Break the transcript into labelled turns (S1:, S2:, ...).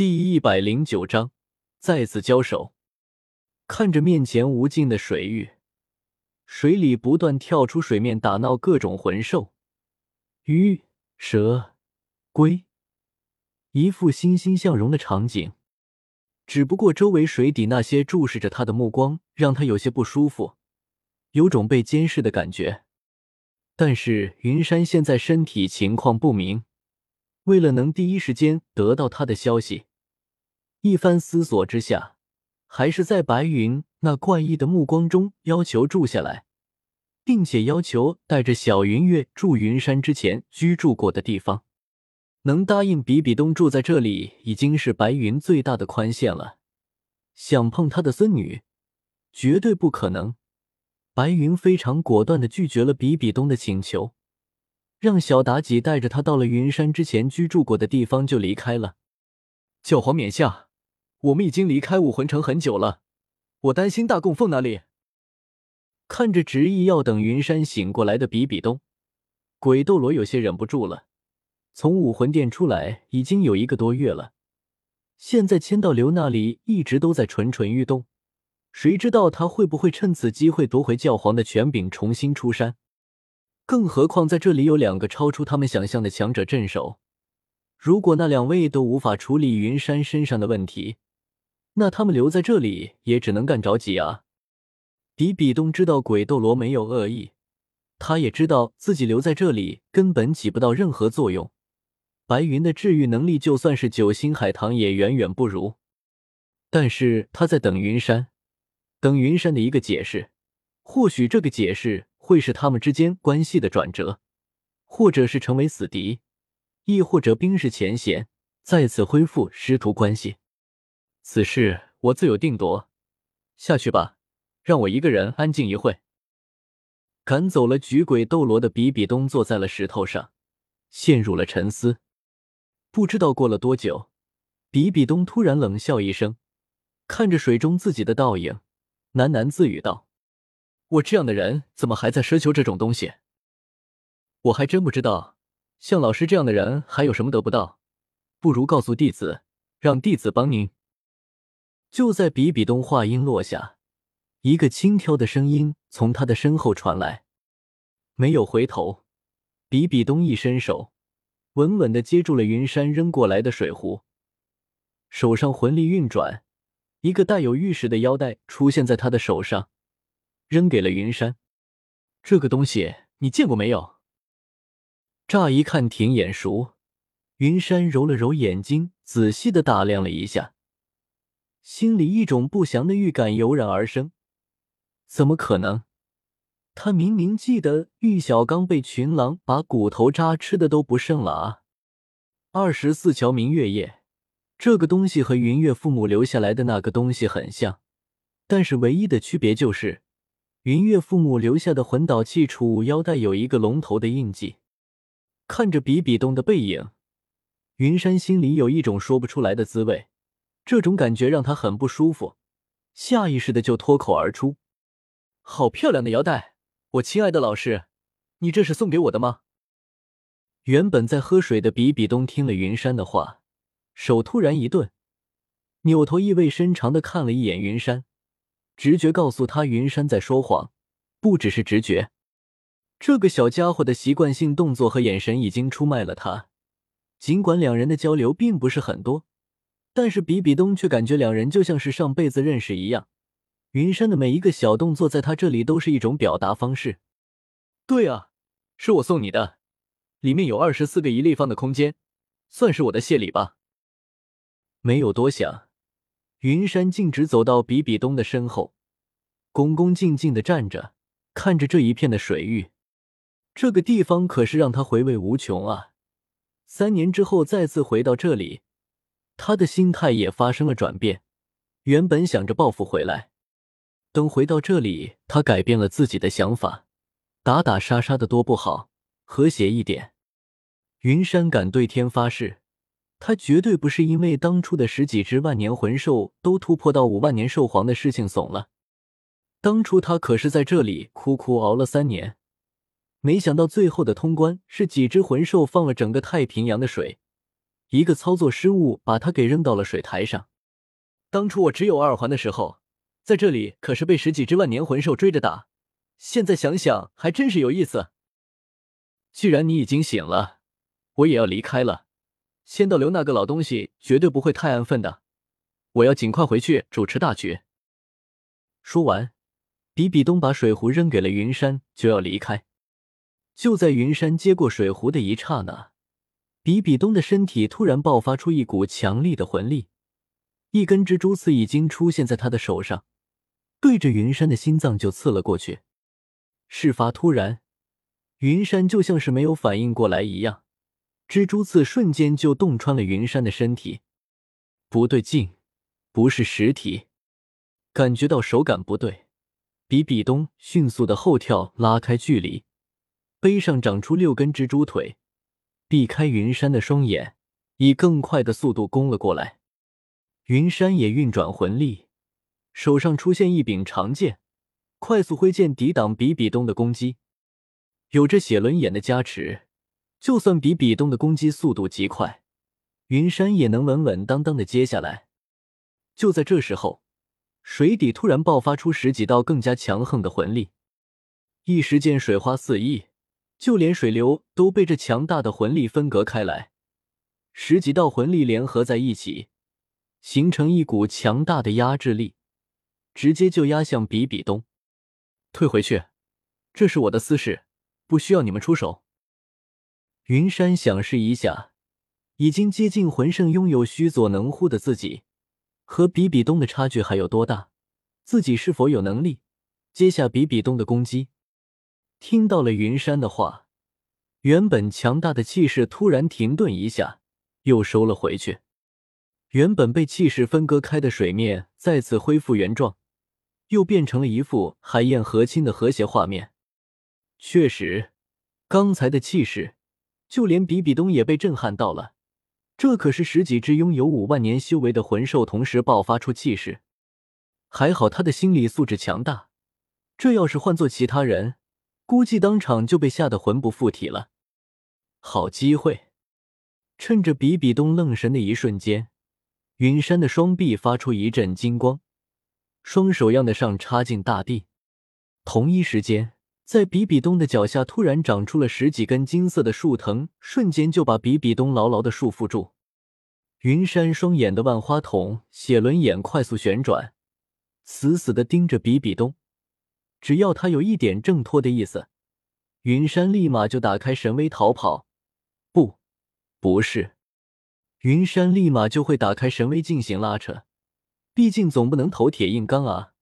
S1: 第一百零九章再次交手。看着面前无尽的水域，水里不断跳出水面打闹各种魂兽，鱼、蛇、龟，一副欣欣向荣的场景。只不过周围水底那些注视着他的目光，让他有些不舒服，有种被监视的感觉。但是云山现在身体情况不明，为了能第一时间得到他的消息。一番思索之下，还是在白云那怪异的目光中要求住下来，并且要求带着小云月住云山之前居住过的地方。能答应比比东住在这里，已经是白云最大的宽限了。想碰他的孙女，绝对不可能。白云非常果断的拒绝了比比东的请求，让小妲己带着他到了云山之前居住过的地方就离开了。教皇冕下。我们已经离开武魂城很久了，我担心大供奉那里。看着执意要等云山醒过来的比比东，鬼斗罗有些忍不住了。从武魂殿出来已经有一个多月了，现在千道流那里一直都在蠢蠢欲动，谁知道他会不会趁此机会夺回教皇的权柄，重新出山？更何况在这里有两个超出他们想象的强者镇守，如果那两位都无法处理云山身上的问题，那他们留在这里也只能干着急啊！比比东知道鬼斗罗没有恶意，他也知道自己留在这里根本起不到任何作用。白云的治愈能力就算是九星海棠也远远不如。但是他在等云山，等云山的一个解释。或许这个解释会是他们之间关系的转折，或者是成为死敌，亦或者冰释前嫌，再次恢复师徒关系。此事我自有定夺，下去吧，让我一个人安静一会。赶走了举鬼斗罗的比比东坐在了石头上，陷入了沉思。不知道过了多久，比比东突然冷笑一声，看着水中自己的倒影，喃喃自语道：“我这样的人怎么还在奢求这种东西？我还真不知道，像老师这样的人还有什么得不到？不如告诉弟子，让弟子帮您。”就在比比东话音落下，一个轻佻的声音从他的身后传来。没有回头，比比东一伸手，稳稳的接住了云山扔过来的水壶，手上魂力运转，一个带有玉石的腰带出现在他的手上，扔给了云山。这个东西你见过没有？乍一看挺眼熟，云山揉了揉眼睛，仔细的打量了一下。心里一种不祥的预感油然而生，怎么可能？他明明记得玉小刚被群狼把骨头渣吃的都不剩了啊！二十四桥明月夜，这个东西和云月父母留下来的那个东西很像，但是唯一的区别就是，云月父母留下的魂导器储物腰带有一个龙头的印记。看着比比东的背影，云山心里有一种说不出来的滋味。这种感觉让他很不舒服，下意识的就脱口而出：“好漂亮的腰带，我亲爱的老师，你这是送给我的吗？”原本在喝水的比比东听了云山的话，手突然一顿，扭头意味深长的看了一眼云山，直觉告诉他云山在说谎，不只是直觉，这个小家伙的习惯性动作和眼神已经出卖了他。尽管两人的交流并不是很多。但是比比东却感觉两人就像是上辈子认识一样，云山的每一个小动作在他这里都是一种表达方式。对啊，是我送你的，里面有二十四个一立方的空间，算是我的谢礼吧。没有多想，云山径直走到比比东的身后，恭恭敬敬的站着，看着这一片的水域。这个地方可是让他回味无穷啊！三年之后再次回到这里。他的心态也发生了转变，原本想着报复回来，等回到这里，他改变了自己的想法，打打杀杀的多不好，和谐一点。云山敢对天发誓，他绝对不是因为当初的十几只万年魂兽都突破到五万年兽皇的事情怂了。当初他可是在这里苦苦熬了三年，没想到最后的通关是几只魂兽放了整个太平洋的水。一个操作失误把他给扔到了水台上。当初我只有二环的时候，在这里可是被十几只万年魂兽追着打，现在想想还真是有意思。既然你已经醒了，我也要离开了。仙道流那个老东西绝对不会太安分的，我要尽快回去主持大局。说完，比比东把水壶扔给了云山，就要离开。就在云山接过水壶的一刹那，比比东的身体突然爆发出一股强力的魂力，一根蜘蛛刺已经出现在他的手上，对着云山的心脏就刺了过去。事发突然，云山就像是没有反应过来一样，蜘蛛刺瞬间就洞穿了云山的身体。不对劲，不是实体。感觉到手感不对，比比东迅速的后跳，拉开距离，背上长出六根蜘蛛腿，避开云山的双眼，以更快的速度攻了过来。云山也运转魂力，手上出现一柄长剑，快速挥剑抵挡比比东的攻击。有着写轮眼的加持，就算比比东的攻击速度极快，云山也能稳稳当当的接下来。就在这时候。水底突然爆发出十几道更加强横的魂力，一时间水花四溢，就连水流都被这强大的魂力分隔开来。十几道魂力联合在一起，形成一股强大的压制力，直接就压向比比东。退回去，这是我的私事，不需要你们出手。云山想试一下，已经接近魂圣、拥有须佐能乎的自己。和比比东的差距还有多大？自己是否有能力接下比比东的攻击？听到了云山的话，原本强大的气势突然停顿一下，又收了回去。原本被气势分割开的水面再次恢复原状，又变成了一副海燕和亲的和谐画面。确实，刚才的气势，就连比比东也被震撼到了。这可是十几只拥有五万年修为的魂兽同时爆发出气势，还好他的心理素质强大。这要是换做其他人，估计当场就被吓得魂不附体了。好机会！趁着比比东愣神的一瞬间，云山的双臂发出一阵金光，双手样的上插进大地。同一时间。在比比东的脚下突然长出了十几根金色的树藤，瞬间就把比比东牢牢的束缚住。云山双眼的万花筒血轮眼快速旋转，死死的盯着比比东。只要他有一点挣脱的意思，云山立马就打开神威逃跑。不，不是，云山立马就会打开神威进行拉扯。毕竟总不能头铁硬刚啊。